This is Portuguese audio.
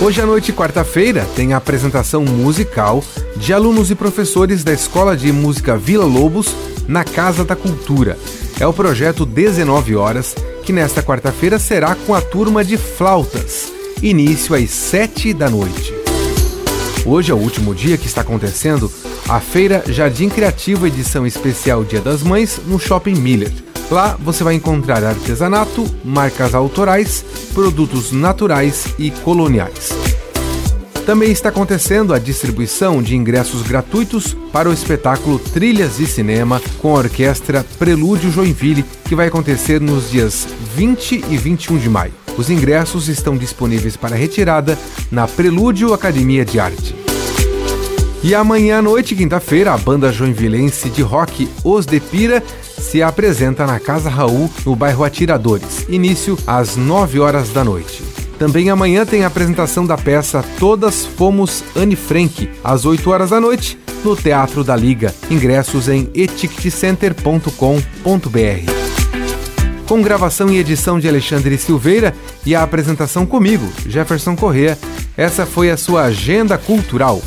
Hoje à noite, quarta-feira, tem a apresentação musical de alunos e professores da Escola de Música Vila Lobos na Casa da Cultura. É o projeto 19 Horas, que nesta quarta-feira será com a turma de flautas. Início às 7 da noite. Hoje é o último dia que está acontecendo a Feira Jardim Criativo edição especial Dia das Mães no Shopping Miller. Lá você vai encontrar artesanato, marcas autorais, produtos naturais e coloniais. Também está acontecendo a distribuição de ingressos gratuitos para o espetáculo Trilhas de Cinema com a orquestra Prelúdio Joinville, que vai acontecer nos dias 20 e 21 de maio. Os ingressos estão disponíveis para retirada na Prelúdio Academia de Arte. E amanhã à noite, quinta-feira, a banda joinvilense de rock Os de Pira se apresenta na Casa Raul, no bairro Atiradores. Início às 9 horas da noite. Também amanhã tem a apresentação da peça Todas Fomos Anne Frank, às 8 horas da noite, no Teatro da Liga. Ingressos em eticketcenter.com.br. Com gravação e edição de Alexandre Silveira e a apresentação comigo, Jefferson Correa, essa foi a sua agenda cultural.